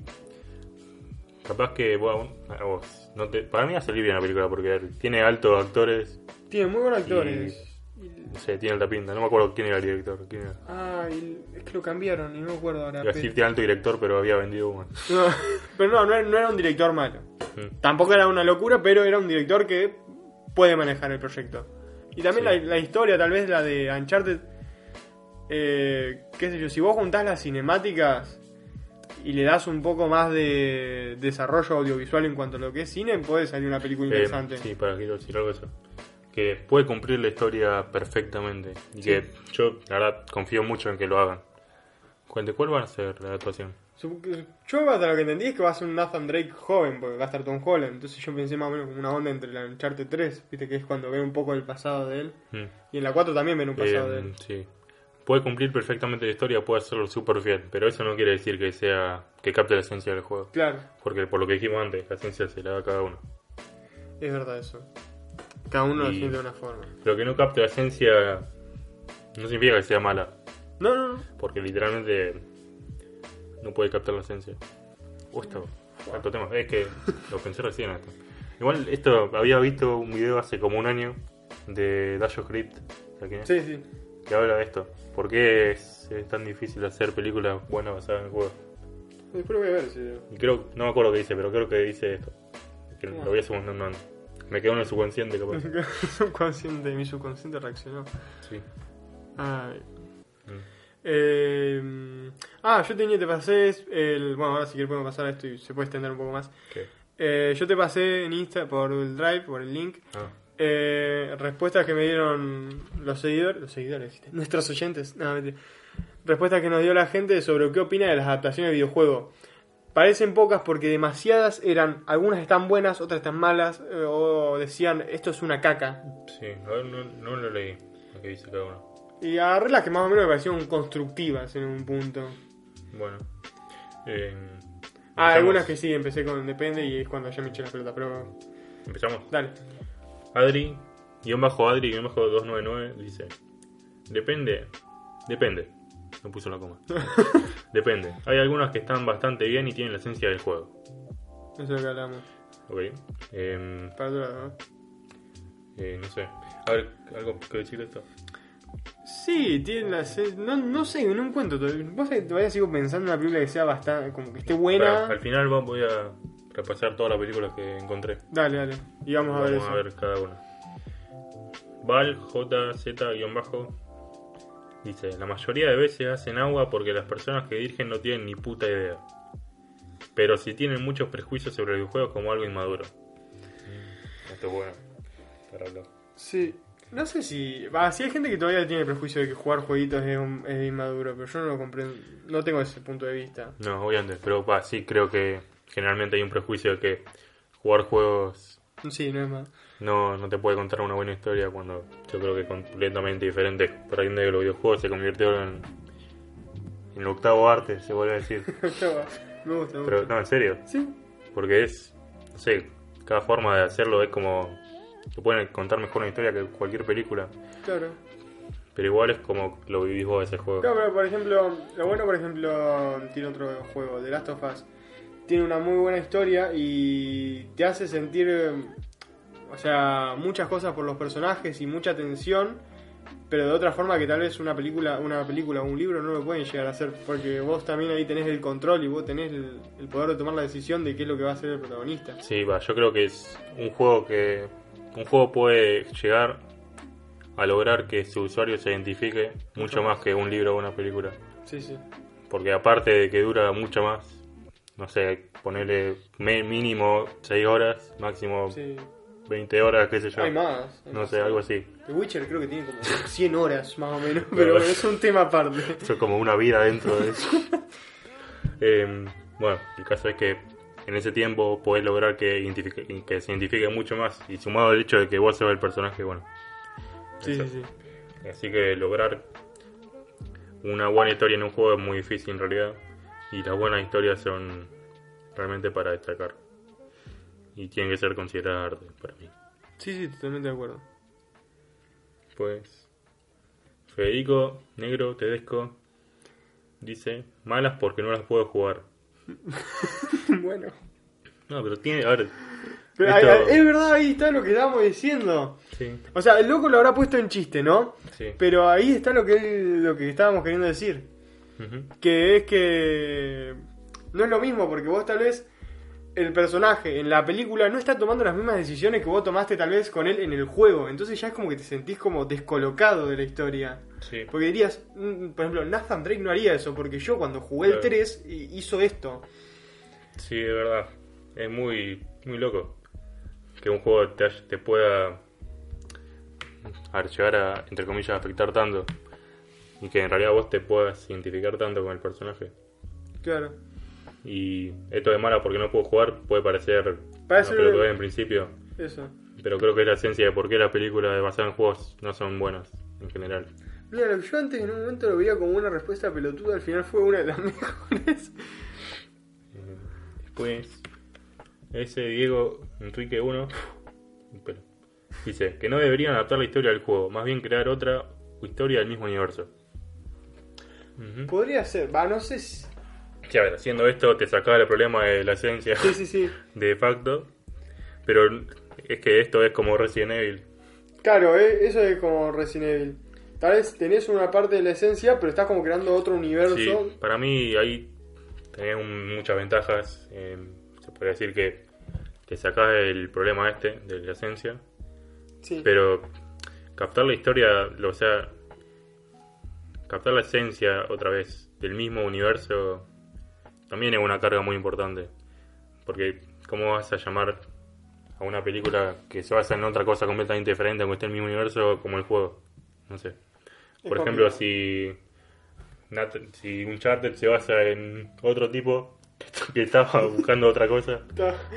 capaz que bueno, no te, para mí va a salir bien la película porque tiene altos actores,
Tiene muy buenos actores.
Sé, tiene alta pinta. No me acuerdo quién era el director. Quién era.
Ah, y es que lo cambiaron y no me acuerdo ahora.
Iba a decir alto director, pero había vendido uno.
No, pero no, no era, no era un director malo.
Mm.
Tampoco era una locura, pero era un director que puede manejar el proyecto. Y también
Sí.
la, la historia, tal vez la de Uncharted, eh, qué sé yo, si vos juntás las cinemáticas y le das un poco más de desarrollo audiovisual en cuanto a lo que es cine, puede salir una película
Eh,
interesante.
sí, para algo de eso. Que puede cumplir la historia perfectamente. Y que yo, la verdad, confío mucho en que lo hagan. Cuente, ¿cuál va a ser la actuación?
Yo hasta lo que entendí es que va a ser un Nathan Drake joven, porque va a estar Tom Holland. Entonces yo pensé más o menos como una onda entre la Uncharted 3, viste que es cuando ve un poco el pasado de él.
Mm.
Y en la 4 también ven un pasado
Eh,
de él.
sí. Puede cumplir perfectamente la historia, puede hacerlo súper fiel, pero eso no quiere decir que sea que capte la esencia del juego.
Claro,
Porque por lo que dijimos antes, la esencia se la da a cada uno.
es verdad eso. Cada uno lo siente de una forma.
Pero que no capte la esencia no significa que sea mala,
No, no, no.
porque literalmente no puede captar la esencia. Uh, esto, alto tema. Es que lo pensé recién esto. Igual esto, había visto un video hace como un año de Dash Crypt, ¿sabes quién es?
Sí, sí.
que habla de esto. ¿Por qué es, es tan difícil hacer películas buenas basadas en el juego?
Después lo voy a ver si.
Y creo, no me acuerdo qué dice, pero creo que dice esto. Que lo voy a hacer no, no, Me quedó en el subconsciente capaz.
subconsciente, mi subconsciente reaccionó.
Sí.
Ay.
Mm.
Eh, ah, yo tenía, te pasé el. Bueno, ahora si quieres podemos pasar a esto y se puede extender un poco más. Eh, yo te pasé en Insta por el Drive, por el link,
Ah,
eh, respuestas que me dieron los seguidores, los seguidores, nuestros oyentes, no, mentira. respuestas que nos dio la gente sobre qué opina de las adaptaciones de videojuego. Parecen pocas porque demasiadas eran, algunas están buenas, otras están malas, eh, o decían esto es una caca.
sí, a ver, no, no lo leí, lo que dice cada uno.
Y agarré las que más o menos me parecieron constructivas en un punto.
Bueno. Eh,
Ah, algunas que sí, empecé con Depende y es cuando ya me eché la pelota, pero
Empezamos.
dale.
Adri, guion bajo Adri, guion bajo 299, dice: Depende, depende. No puso la coma. depende. Hay algunas que están bastante bien y tienen la esencia del juego.
Eso es lo que hablamos.
Ok. Em,
Para otro lado, ¿no?
eh, no sé. A ver, ¿algo que decir de esto?
Sí, tiene la no, no sé, no encuentro. Vos sabés que todavía sigo pensando en una película que sea bastante, como que esté buena.
Al final voy a repasar todas las películas que encontré.
Dale, dale. Y vamos, a ver
Vamos a ver cada una. Val JZ-bajo dice: La mayoría de veces hacen agua porque las personas que dirigen no tienen ni puta idea. Pero si tienen muchos prejuicios sobre el videojuego como algo inmaduro. Mm, Esto es bueno. Para hablar.
Sí. No sé si. Va, sí hay gente que todavía tiene el prejuicio de que jugar jueguitos es, un- es inmaduro, pero yo no lo comprendo. No tengo ese punto de vista.
No, obviamente, pero va, sí creo que generalmente hay un prejuicio de que jugar juegos
Sí, no es más.
No, no te puede contar una buena historia cuando yo creo que es completamente diferente. Por ahí de los videojuegos se convirtió en, en el octavo arte, se vuelve a decir.
me gusta, me gusta.
Pero no, en serio,
Sí,
porque es, no sé, cada forma de hacerlo es como, te pueden contar mejor una historia que cualquier película,
claro.
pero igual es como lo vivís vos ese juego.
Claro, pero por ejemplo, lo bueno, por ejemplo, tiene otro juego, The Last of Us. Tiene una muy buena historia y te hace sentir. O sea, muchas cosas por los personajes y mucha tensión, pero de otra forma que tal vez una película, una película o un libro no lo pueden llegar a hacer, porque vos también ahí tenés el control y vos tenés el, el poder de tomar la decisión de qué es lo que va a hacer el protagonista.
Sí, va, yo creo que es un juego que. Un juego puede llegar a lograr que su usuario se identifique mucho más que un libro o una película.
Sí, sí.
Porque aparte de que dura mucho más, no sé, ponerle mínimo 6 horas, máximo
sí.
20 horas, qué sé yo.
Hay más. hay
No
más.
sé, algo así.
The Witcher creo que tiene como 100 horas más o menos, pero bueno, es un tema aparte.
Eso es como una vida dentro de eso. Eh, bueno, el caso es que en ese tiempo podés lograr que, identifique- que se identifique mucho más. Y sumado al hecho de que vos sos el personaje, bueno.
Sí,
eso.
sí, sí.
Así que lograr una buena historia en un juego es muy difícil en realidad. Y las buenas historias son realmente para destacar. Y tienen que ser consideradas arte para mí.
Sí, sí, totalmente de acuerdo.
Pues Federico Negro Tedesco dice malas porque no las puedo jugar.
bueno.
No, pero tiene, a ver,
Pero
Esto-
es verdad, ahí está lo que estábamos diciendo.
sí,
O sea, el loco lo habrá puesto en chiste, ¿no?
sí.
Pero ahí está lo que él- lo que estábamos queriendo decir. Que es que no es lo mismo, porque vos tal vez el personaje en la película no está tomando las mismas decisiones que vos tomaste tal vez con él en el juego. Entonces ya es como que te sentís como descolocado de la historia.
Sí.
Porque dirías, mm, por ejemplo, Nathan Drake no haría eso, porque yo cuando jugué el
Claro.
3 hi- hizo esto.
Sí, de verdad. Es muy, muy loco que un juego te pueda a ver, llegar a, entre comillas, afectar tanto. Y que en realidad vos te puedas identificar tanto con el personaje.
Claro.
Y esto de mala porque no puedo jugar puede parecer
Parece-
una pelotudez en principio.
Eso.
Pero creo que es la esencia de por qué las películas basadas en juegos no son buenas en general.
Mira, que yo antes en un momento lo veía como una respuesta pelotuda, al final fue una de las mejores.
Después, ese Diego Enrique 1 dice que no deberían adaptar la historia del juego, más bien crear otra historia del mismo universo.
Podría ser, va, no sé si...
Ver, haciendo esto te sacaba el problema de la esencia
Sí, sí, sí.
de facto, pero es que esto es como Resident Evil.
Claro, eh, eso es como Resident Evil. Tal vez tenés una parte de la esencia, pero estás como creando otro universo.
Sí, para mí ahí tenés un- muchas ventajas. eh, se podría decir que te sacás el problema este de la esencia.
Sí.
Pero captar la historia, o sea, captar la esencia otra vez del mismo universo también es una carga muy importante. Porque, ¿cómo vas a llamar a una película que se basa en otra cosa completamente diferente, aunque esté en el mismo universo, como el juego? No sé. Por
Es
ejemplo,
complicado.
si, Nat- si Uncharted se basa en otro tipo que estaba buscando otra cosa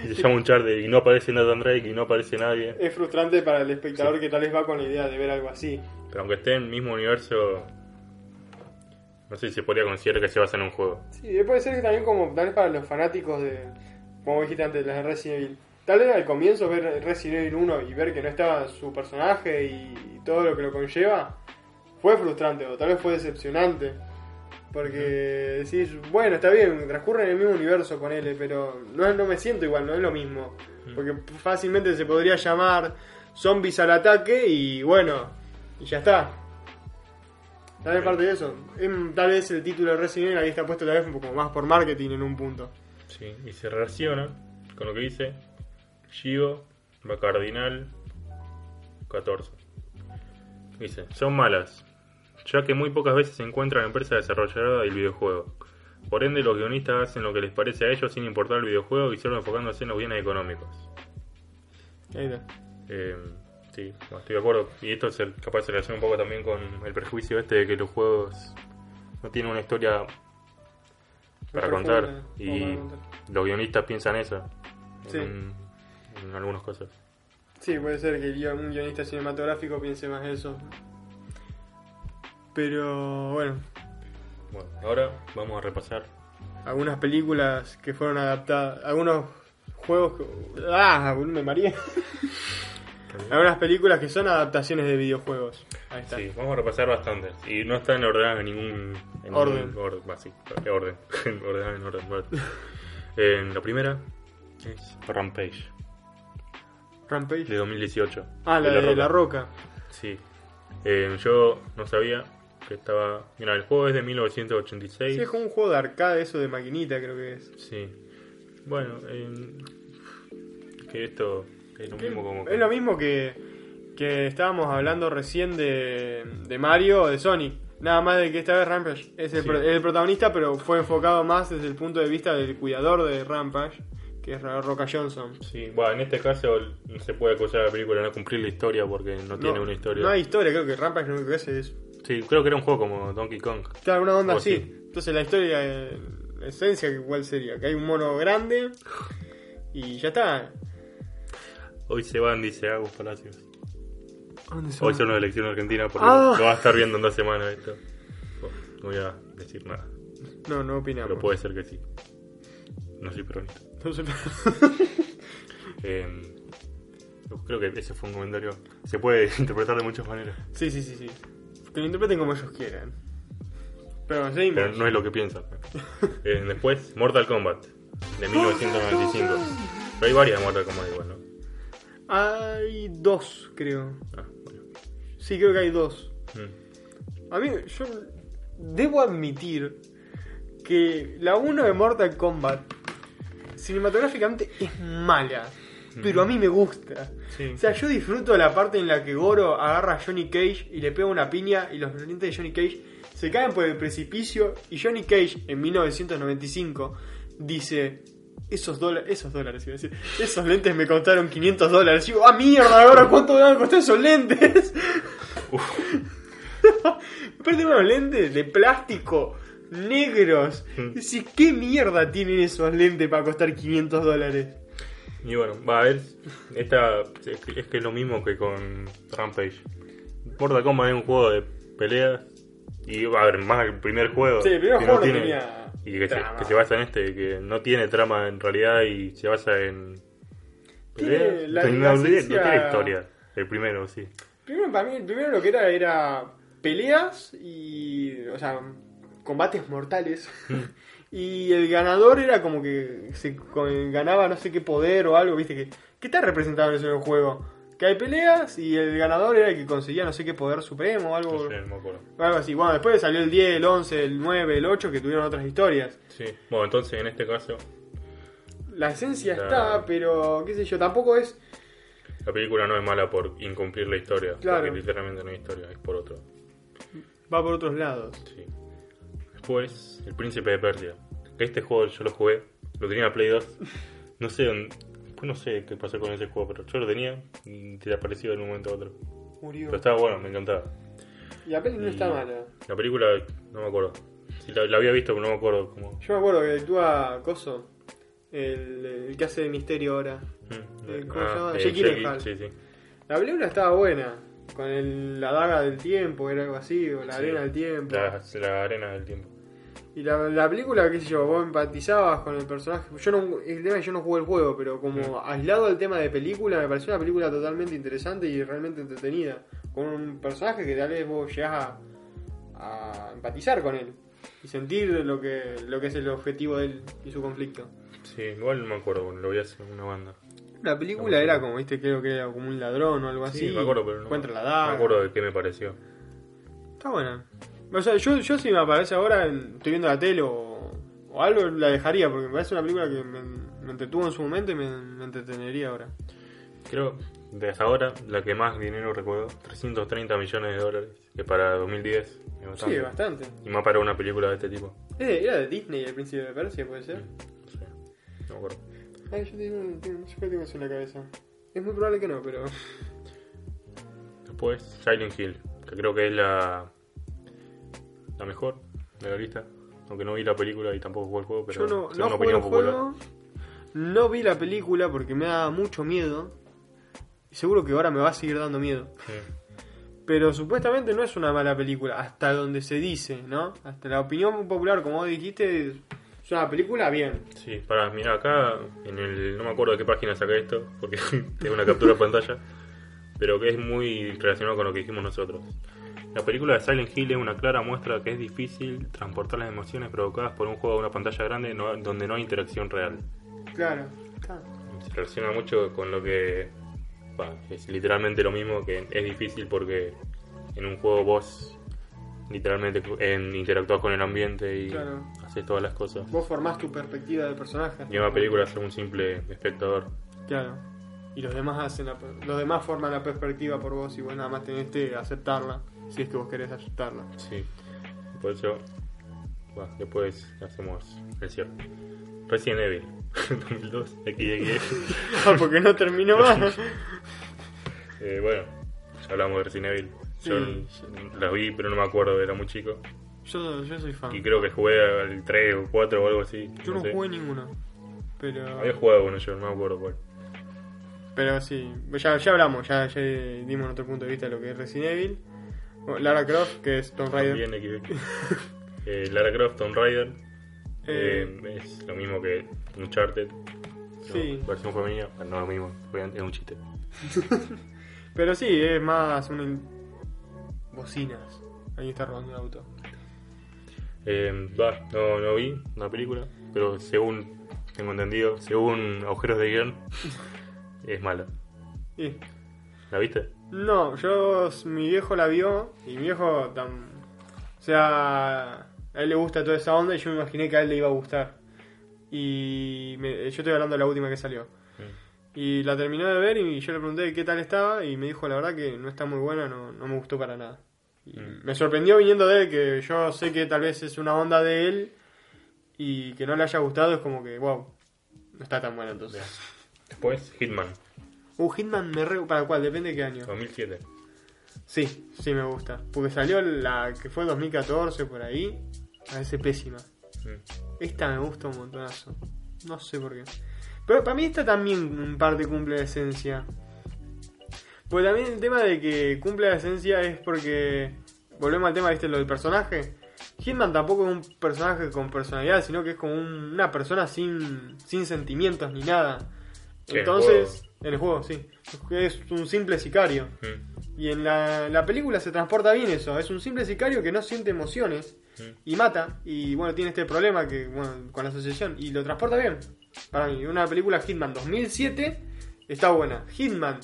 y se llama Uncharted y no aparece Nathan Drake y no aparece nadie.
Es frustrante para el espectador que tal vez va con la idea de ver algo así.
Pero aunque esté en el mismo universo, no sé si se podría considerar que se basa en un juego.
Sí, puede ser que también como tal vez para los fanáticos de, como dijiste antes, las de Resident Evil. Tal vez al comienzo ver Resident Evil 1 y ver que no estaba su personaje y todo lo que lo conlleva, fue frustrante o tal vez fue decepcionante. Porque decís, bueno, está bien, transcurre en el mismo universo con él, pero no, no me siento igual, no es lo mismo. Porque fácilmente se podría llamar zombies al ataque y bueno, y ya está. Tal vez parte de eso. Em, Tal vez el título de Resident Evil ahí está puesto tal vez un poco más por marketing en un punto.
Sí, y se relaciona con lo que dice Gio Bacardinal 14. Dice, son malas, ya que muy pocas veces se encuentra la empresa desarrolladora del videojuego. Por ende, los guionistas hacen lo que les parece a ellos sin importar el videojuego y solo enfocándose en los bienes económicos.
Ahí está.
Eh, sí, estoy de acuerdo. Y esto se, capaz se relaciona un poco también con el prejuicio este de que los juegos no tienen una historia para contar. Y los guionistas piensan eso.
Sí.
en algunas cosas.
Sí, puede ser que un guionista cinematográfico piense más eso. Pero bueno,
Bueno, ahora vamos a repasar.
algunas películas que fueron adaptadas, algunos juegos que... ¡Ah! Me mareé. algunas películas que son adaptaciones de videojuegos. Ahí está.
Sí, vamos a repasar bastantes. Y no están ordenadas en ningún en
Orden.
ningún orden. va, sí, orden. ordenadas en orden. Eh, la primera es Rampage.
Rampage.
de 2018.
Ah, la de, La Roca.
Sí. Eh, yo no sabía que estaba... Mira, el juego es de 1986.
Sí, es como un juego de arcade, eso de maquinita creo que es.
Sí. Bueno, eh, que esto es lo mismo como...
Es lo mismo que, que estábamos hablando recién de, de Mario o de Sonic. Nada más de que esta vez Rampage es el,
Sí.
pro- el protagonista, pero fue enfocado más desde el punto de vista del cuidador de Rampage, que es Roca Johnson.
Sí, bueno, en este caso se puede acusar a la película de no cumplir la historia porque no, tiene una historia.
No hay historia, creo que Rampage lo único que hace es.
Sí, creo que era un juego como Donkey Kong.
Claro, una onda así.
sí.
Entonces la historia, eh, la esencia, ¿cuál sería? Que hay un mono grande y ya está.
Hoy se van, dice Agus Palacios.
¿Dónde
Hoy son las elecciones argentinas porque
Ah.
lo va a estar viendo en dos semanas esto. No voy a decir nada,
No, no opinamos.
pero puede ser que sí. No soy peronista.
No sé.
Eh, yo creo que ese fue un comentario. Se puede interpretar de muchas maneras,
sí, sí, sí, sí. Que lo interpreten como ellos quieran. Pero seguimos.
pero no es lo que piensan. Eh, después, Mortal Kombat, de 1995. Pero hay varias de Mortal Kombat igual, ¿no?
Hay dos, creo.
Ah, bueno.
Sí, creo que hay dos.
Mm.
A mí, yo debo admitir que la 1 de Mortal Kombat cinematográficamente es mala, pero a mí me gusta.
Sí.
O sea, yo disfruto la parte en la que Goro agarra a Johnny Cage y le pega una piña y los lentes de Johnny Cage se caen por el precipicio y Johnny Cage en 1995 dice... Esos dólares, esos dólares, iba a decir, esos lentes me costaron 500 dólares. Y digo, ah, mierda, ahora cuánto me van a costar esos lentes. Aparte unos lentes de plástico negros.
Mm.
Decís, ¿qué mierda tienen esos lentes para costar 500 dólares?
Y bueno, va a ver, esta es que es que es lo mismo que con Rampage. Mortal Kombat es un juego de peleas y va a ver, más el primer juego.
Sí, el primer juego no
tiene-
tenía
Y que se, que basa en este, que no tiene trama en realidad y se basa en...
La-
no, tiene-
la
no tiene-
esencia-
no tiene historia, el primero, sí.
Primero, para mí, el primero lo que era era peleas y. O sea, combates mortales. y el ganador era como que se ganaba no sé qué poder o algo, ¿viste? que ¿Qué está representado en el juego? Que hay peleas y el ganador era el que conseguía no sé qué poder supremo o algo.
No sé, no me acuerdo.
Algo así. Bueno, después salió el 10, el 11, el 9, el 8 que tuvieron otras historias.
Sí, bueno, entonces en este caso
La esencia
La-
está, pero qué sé yo, tampoco es.
la película no es mala por incumplir la historia,
Claro.
porque literalmente no hay historia, es por otro.
Va por otros lados.
Sí. Después, El Príncipe de Persia. Este juego yo lo jugué, lo tenía en Play 2. No sé, dónde- no sé qué pasó con ese juego, pero yo lo tenía y te apareció de un momento a otro.
Murió.
Pero estaba bueno, me encantaba.
Y la peli no está mala.
La película, no me acuerdo. Si la, la había visto, pero no me acuerdo cómo.
Yo me acuerdo que actúa Coso, el, el que hace de misterio ahora.
Mm,
Eh, ¿cómo se llama?
eh,
Jake Gyllenhaal.
Sí, sí.
La película estaba buena, con el- la daga del tiempo, era algo así, o la
Sí.
arena del tiempo.
La, la arena del tiempo.
Y la, la película, qué sé yo, vos empatizabas con el personaje. Yo no, el tema es que yo no jugué el juego, pero como aislado del tema de película, me pareció una película totalmente interesante y realmente entretenida. Con un personaje que tal vez vos llegás a, a empatizar con él y sentir lo que, lo que es el objetivo de él y su conflicto.
Sí, igual no me acuerdo, lo vi hace una banda.
La película
No,
era
sí.
como, viste, creo que era como un ladrón o algo
Sí,
así.
me acuerdo, pero no.
Encuentra la daga.
me acuerdo de qué me pareció.
Está buena. O sea, yo, yo si me aparece ahora, en- estoy viendo la tele o, o algo, la dejaría, porque me parece una película que me, me entretuvo en su momento y me, me entretenería ahora.
Creo, de hasta ahora, la que más dinero recuerdo, 330 millones de dólares, que para 2010 es bastante.
Sí, bastante.
Y más para una película de este tipo.
De- era de Disney el príncipe de Persia, puede ser.
No sé, no me acuerdo.
Ay, yo tengo, tengo- qué tengo eso en la cabeza. Es muy probable que no, pero.
Después, Silent Hill, que creo que es la, la mejor de la lista. Aunque no vi la película y tampoco jugué el juego, pero
yo no, no
una
jugué el juego, no vi la película porque me da mucho miedo. Y seguro que ahora me va a seguir dando miedo.
Sí.
Pero supuestamente no es una mala película, hasta donde se dice, ¿no? Hasta la opinión popular, como vos dijiste, es una película bien.
Sí, para, mira acá, en el, no me acuerdo de qué página saqué esto, porque tengo una captura de pantalla, pero que es muy relacionado con lo que dijimos nosotros. La película de Silent Hill es una clara muestra de que es difícil transportar las emociones provocadas por un juego a una pantalla grande no- donde no hay interacción real.
Claro. está.
Se relaciona mucho con lo que es literalmente lo mismo que es difícil porque en un juego vos literalmente en, interactúas con el ambiente y
Claro.
haces todas las cosas.
Vos formás tu perspectiva del personaje.
Y en una película sos un simple espectador.
Claro. Y los demás hacen la, los demás forman la perspectiva por vos y vos nada más tenés que aceptarla, si es que vos querés aceptarla.
Sí. Por eso, va, después hacemos el cierre. Resident Evil 2002, XXX.
Ah, porque no terminó más.
Eh, bueno, ya hablamos de Resident Evil. Yo
Sí.
la vi, pero no me acuerdo, era muy chico.
Yo, yo soy fan.
Y creo que jugué al 3 o 4 o algo así.
Yo no
sé.
jugué ninguno. Pero.
Había jugado uno yo, no me acuerdo cuál.
Pero sí, ya, ya hablamos, ya, ya dimos nuestro punto de vista de lo que es Resident Evil. Bueno, Lara Croft, que es Tomb Raider.
También. Eh, Lara Croft, Tomb Raider.
Eh,
Eh, es lo mismo que Uncharted.
Sí.
No, versión femenina. No lo mismo, es un chiste.
Pero sí, es más una. in- Bocinas. Ahí está robando un auto.
Eh, va, no, no vi una película, pero según tengo entendido, según agujeros de guion, es mala.
Y-
¿La viste?
No, yo. Mi viejo la vio y mi viejo. Tan, o sea. A él le gusta toda esa onda y yo me imaginé que a él le iba a gustar. Y me- yo estoy hablando de la última que salió.
Mm.
Y la terminó de ver y yo le pregunté qué tal estaba y me dijo la verdad que no está muy buena, no, no me gustó para nada. Y
Mm.
Me sorprendió viniendo de él, que yo sé que tal vez es una onda de él y que no le haya gustado, es como que, wow, no está tan buena entonces.
Después, Hitman,
Uh, Hitman me re... ¿Para cuál? Depende de qué año.
2007.
Sí, sí me gusta. Porque salió la que fue 2014 por ahí, parece pésima.
Mm.
Esta me gusta un montonazo. No sé por qué. Pero para mí esta también en parte cumple la esencia. Porque también el tema de que cumple la esencia es porque. Volvemos al tema, viste, lo del personaje. Hitman tampoco es un personaje con personalidad, sino que es como un- una persona sin, sin sentimientos ni nada.
Sí, en el
Entonces, en el juego, sí. Es un simple sicario.
Mm.
Y en la, la película se transporta bien eso. Es un simple sicario que no siente emociones
Mm.
y mata. Y bueno, tiene este problema que bueno, con la asociación. Y lo transporta bien. Para mí, una película Hitman 2007 está buena. Hitman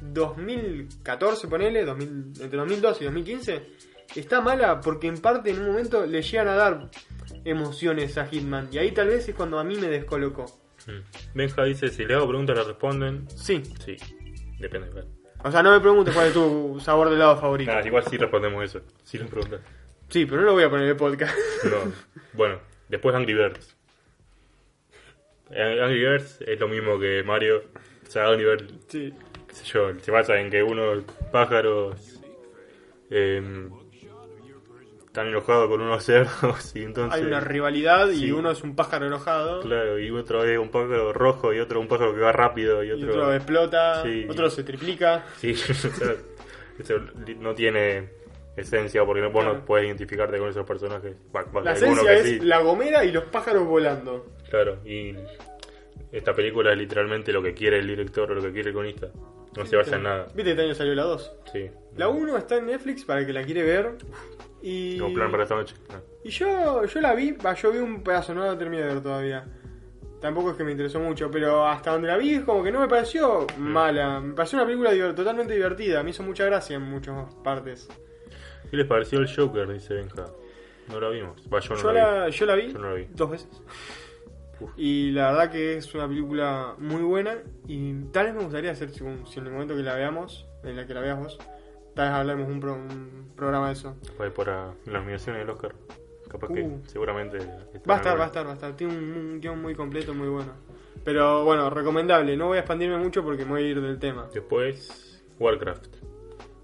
2014, ponele, 2000, entre 2012 y 2015, está mala porque en parte en un momento le llegan a dar emociones a Hitman. Y ahí tal vez es cuando a mí me descolocó.
Benja dice, si le hago preguntas, le responden.
Sí.
Sí, depende.
O sea, no me preguntes cuál es tu sabor de helado favorito.
Igual sí respondemos eso. Sí les preguntas.
Sí, pero no lo voy a poner en el podcast.
No. bueno, después Angry Birds. Eh, Angry Birds es lo mismo que Mario. O sea, Angry Birds,
sí.
qué sé yo, se basa en que unos pájaros eh, están enojados con unos cerdos y entonces...
Hay una rivalidad y
Sí.
uno es un pájaro enojado
Claro, y otro es un pájaro rojo y otro un pájaro que va rápido y
y
otro...
otro explota,
Sí.
otro se triplica.
Sí, eso no tiene esencia porque vos
Claro.
no puedes identificarte con esos personajes.
La esencia
que
es
sí.
la gomera y los pájaros volando.
Claro, y esta película es literalmente lo que quiere el director o lo que quiere el guionista. No se basa en nada.
Viste que este año salió la 2.
Sí.
La 1 está en Netflix para el que la quiere ver. Y,
Como plan para esta noche. Ah.
y yo, yo la vi, yo vi un pedazo, no la terminé de ver todavía. Tampoco es que me interesó mucho, pero hasta donde la vi es como que no me pareció
Mm.
mala. Me pareció una película diver- totalmente divertida. Me hizo mucha gracia en muchas partes.
¿Qué les pareció el Joker? Dice Benja. No la vimos. Va, yo no
Yo
la,
la, yo la vi
Yo no la vi.
dos veces. Y la verdad que es una película muy buena. Y tal vez me gustaría hacer, si, si en el momento que la veamos, en la que la veas vos, tal vez hablemos un, pro- un programa de eso.
Fue por ah, las nominaciones del Oscar. Capaz que
Uh.
seguramente.
Va a estar, va a estar, va a estar. Tiene un, un guion muy completo, muy bueno. Pero bueno, recomendable. No voy a expandirme mucho porque me voy a ir del tema.
Después, Warcraft.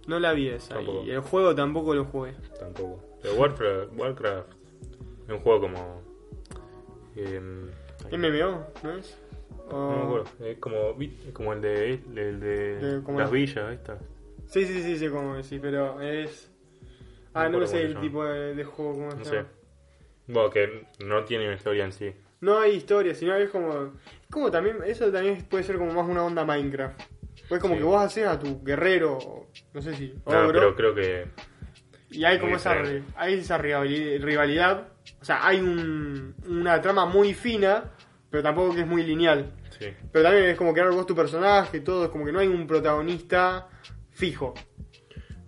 No la vi esa.
Tampoco.
Y el juego tampoco lo jugué.
Tampoco. Pero Warcraft, Warcraft es un juego como. em,
MMO, ¿no es? O-
No me acuerdo. Es como, como el de, el de,
De- como
las
el-
villas, estas.
Sí, sí, sí, sí, como decís, pero es. Ah,
No
no, sé el tipo de, de juego, ¿cómo se
No
llama?
sé. Bueno, que no tiene una historia en sí.
No hay historia, sino es como. Es como también. Eso también puede ser como más una onda Minecraft. Pues como
Sí.
que vos haces a tu guerrero, no sé si.
No,
ogro,
pero creo que.
y hay como esa, hay esa rivali- rivalidad. O sea, hay un, una trama muy fina, pero tampoco que es muy lineal.
Sí.
Pero también es como crear vos tu personaje, todo, es como que no hay un protagonista fijo.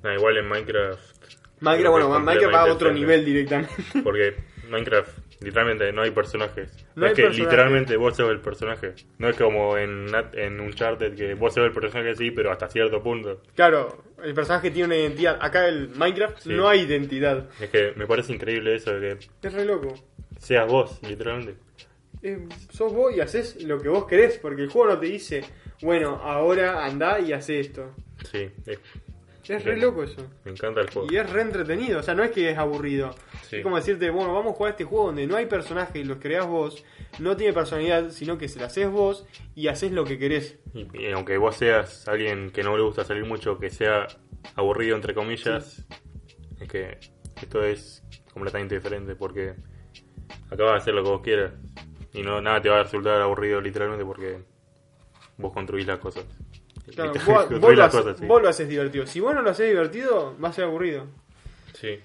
Nah, igual en Minecraft.
Minecraft, bueno, Minecraft va a otro nivel directamente.
Porque Minecraft, literalmente, no hay personajes.
No
es
hay
que
personajes.
literalmente vos sos el personaje. No es como en, en Uncharted que vos sos el personaje, sí, pero hasta cierto punto.
Claro, el personaje tiene una identidad. Acá el Minecraft
Sí.
no hay identidad.
Es que me parece increíble eso de que
Es re loco.
seas vos, literalmente.
Eh, sos vos y haces lo que vos querés, porque el juego no te dice, bueno, ahora andá y hace esto.
Sí, es-
Es re loco eso.
me encanta el juego.
Y es re entretenido, o sea, no es que es aburrido.
Sí.
Es como decirte, bueno, vamos a jugar este juego donde no hay personajes y los creás vos, no tiene personalidad, sino que se la haces vos y haces lo que querés.
Y, y aunque vos seas alguien que no le gusta salir mucho, que sea aburrido entre comillas, es que esto es completamente diferente porque acá vas a hacer lo que vos quieras y no nada te va a resultar aburrido literalmente porque vos construís las cosas.
Claro, vos, vos lo haces,
cosas, sí.
vos lo haces divertido. Si vos no lo haces divertido, va a ser aburrido.
Sí.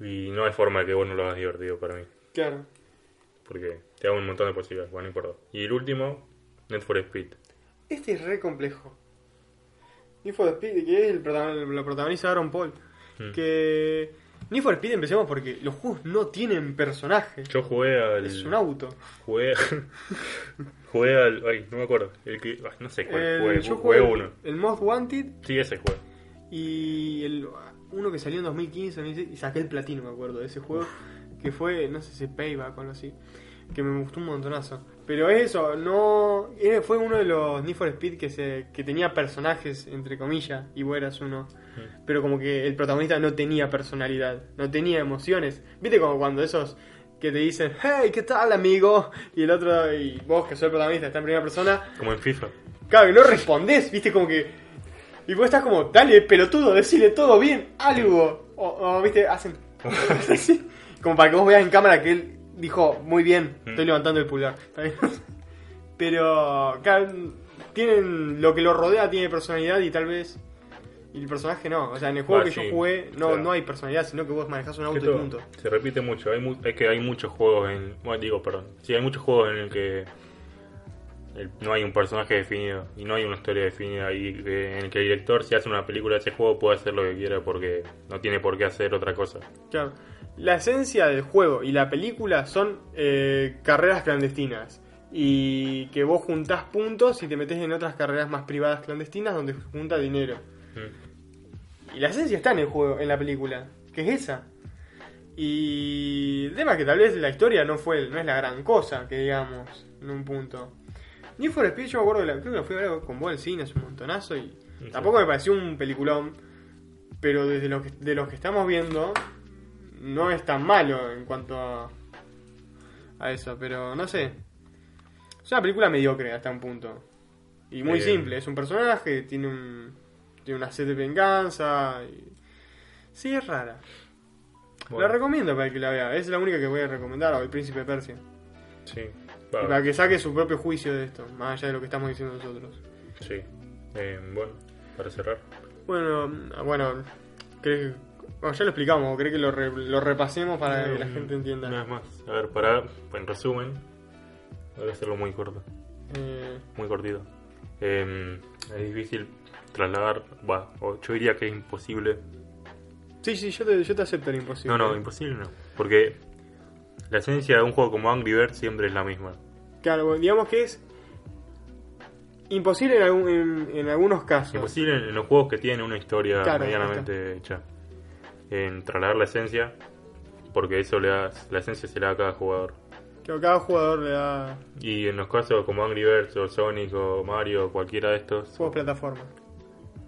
Y no hay forma de que vos no lo hagas divertido para mí.
Claro.
Porque te da un montón de posibilidades. Bueno, no importa. Y el último, Net for Speed.
Este es re complejo. Need for Speed, que es el lo protagoniza Aaron Paul.
Mm.
Que. Need for Speed empecemos porque los juegos no tienen personaje.
Yo jugué al.
Es un auto.
Jugué. jugué al. Ay, no me acuerdo. El que, ay, no sé cuál
El-
jugué.
yo
jugué
jugué
uno.
el Most Wanted
Sí, ese juego.
y el uno que salió en 2015 2016, y saqué el platino, me acuerdo, de ese juego. Que fue, no sé si Payback o algo así. Que me gustó un montonazo. Pero es eso, no. era- Fue uno de los Need for Speed que, se, que tenía personajes, entre comillas, y vos eras uno. Pero como que el protagonista no tenía personalidad, no tenía emociones. ¿Viste como cuando esos que te dicen, hey, ¿qué tal, amigo? Y el otro, y vos que sos el protagonista, está en primera persona,
Como en FIFA.
Claro, y no respondés, viste, como que. Y vos estás como, dale, pelotudo, decile todo bien, algo. O, o, viste, hacen. como para que vos veas en cámara que él dijo, muy bien, estoy
Mm.
levantando el pulgar. Pero, claro, tienen. Lo que lo rodea tiene personalidad y tal vez. Y el personaje no. O sea, en el juego
Ah,
que
sí,
yo jugué no,
claro.
no hay personalidad, sino que vos manejás un auto y punto.
se repite mucho. Hay mu- es que hay muchos juegos en. Bueno, digo, perdón. Sí, hay muchos juegos en el que. el- no hay un personaje definido y no hay una historia definida. Y eh, en el que el director, si hace una película de ese juego, puede hacer lo que quiera porque no tiene por qué hacer otra cosa.
Claro. La esencia del juego y la película son eh, carreras clandestinas. Y que vos juntás puntos y te metes en otras carreras más privadas clandestinas donde junta dinero.
Mm.
Y la esencia está en el juego, en la película, que es esa. Y el tema es que tal vez la historia no fue no es la gran cosa, que digamos, en un punto. Need for Speed, yo me acuerdo, de la, creo que la fui a ver con vos al cine hace un montonazo y
Sí.
tampoco me pareció un peliculón, pero desde lo que, de los que estamos viendo, no es tan malo en cuanto a, a eso, pero no sé. Es una película mediocre hasta un punto. Y muy
Eh.
simple, es un personaje, tiene un tiene una sed de venganza. Y... Sí, es rara.
Bueno,
La recomiendo para el que la vea. Es la única que voy a recomendar, o El Príncipe de Persia.
sí.
Y para que saque su propio juicio de esto, más allá de lo que estamos diciendo nosotros.
sí. Eh, bueno, para cerrar.
Bueno, ah, bueno, ¿crees que- bueno, ya lo explicamos, o cree que lo, re- lo repasemos para que la
Mm,
gente entienda.
Nada más. A ver, para. En resumen. Voy a hacerlo muy corto.
Eh,
Muy cortito. Eh, es difícil trasladar. Va, yo diría que es imposible.
sí, sí, yo te, yo te acepto el imposible.
No, no, imposible no. Porque la esencia de un juego como Angry Birds siempre es la misma.
Claro, bueno, digamos que es imposible en, algún- en- en algunos casos.
Imposible en los juegos que tienen una historia
Claro,
medianamente hecha. En trasladar la esencia. Porque eso le da. La esencia se la da a cada jugador.
Que cada jugador le da
Y en los casos como Angry Birds o Sonic o Mario, cualquiera de estos.
juegos plataforma.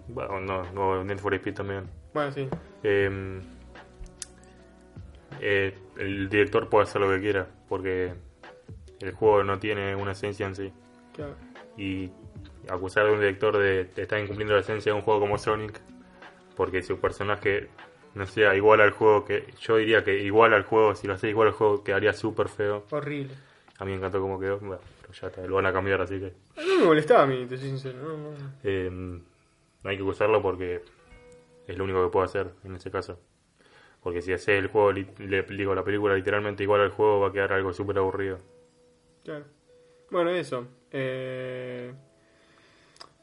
Bueno, no, no, Need for Speed también.
Bueno, sí.
Eh, eh, el director puede hacer lo que quiera, porque el juego no tiene una esencia en sí.
Claro.
Y acusar a un director de, de estar incumpliendo la esencia de un juego como Sonic, porque su personaje no sea igual al juego que. Yo diría que igual al juego, si lo hace igual al juego, quedaría súper feo.
Horrible.
A mí me encantó cómo quedó, bueno, pero ya está, lo van a cambiar, así que.
No me molestaba a mí, te soy sincero. No, no.
Eh, no hay que usarlo porque es lo único que puedo hacer en ese caso. Porque si hace el juego, le digo, la película literalmente igual al juego, va a quedar algo súper aburrido.
Claro. Bueno, eso. Eh,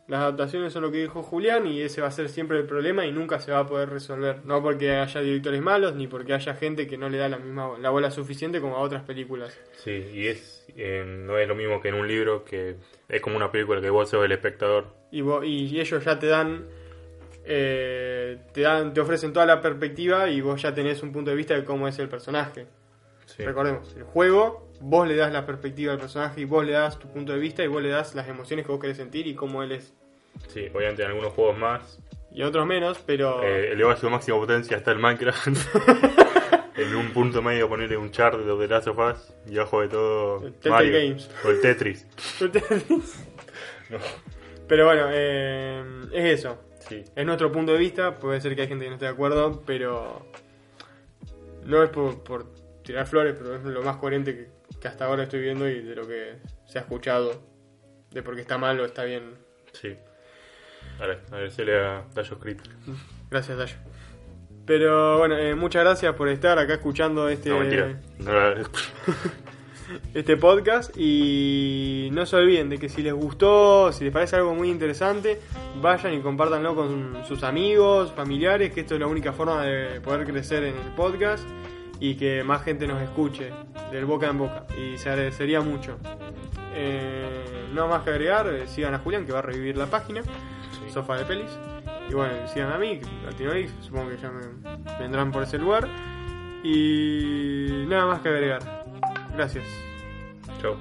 las adaptaciones son lo que dijo Julián y ese va a ser siempre el problema y nunca se va a poder resolver. No porque haya directores malos ni porque haya gente que no le da la misma la bola suficiente como a otras películas.
Sí, y es eh, no es lo mismo que en un libro que es como una película que vos sos el espectador.
Y, vos- y ellos ya te dan, eh, te dan, te ofrecen toda la perspectiva y vos ya tenés un punto de vista de cómo es el personaje.
Sí.
Recordemos, el juego, vos le das la perspectiva al personaje y vos le das tu punto de vista y vos le das las emociones que vos querés sentir y cómo él es.
Sí, obviamente en algunos juegos más.
Y otros menos, pero...
Eh, eleva su máxima potencia hasta el Minecraft. en un punto medio ponerle un chart de The Last of Us y abajo de todo
El
Mario.
Games.
O el Tetris. No.
Pero bueno, eh, es eso.
Sí.
Es nuestro punto de vista, puede ser que hay gente que no esté de acuerdo, pero no es por, por tirar flores, pero es lo más coherente que, que hasta ahora estoy viendo y de lo que se ha escuchado, de por qué está mal o está bien.
Sí. Ahora, agradecerle a Dayo Script.
Gracias, Dayo. Pero bueno, eh, muchas gracias por estar acá escuchando este,
No, mentira. No la-
este podcast y no se olviden de que si les gustó, si les parece algo muy interesante, vayan y compártanlo con sus amigos, familiares, que esto es la única forma de poder crecer en el podcast y que más gente nos escuche del boca en boca y se agradecería mucho. Eh, no más que agregar, eh, sigan a Julián que va a revivir la página,
Sí.
Sofá de Pelis. Y bueno, sigan a mí, Latinoix, supongo que ya me vendrán por ese lugar. Y nada más que agregar. Gracias.
Chau.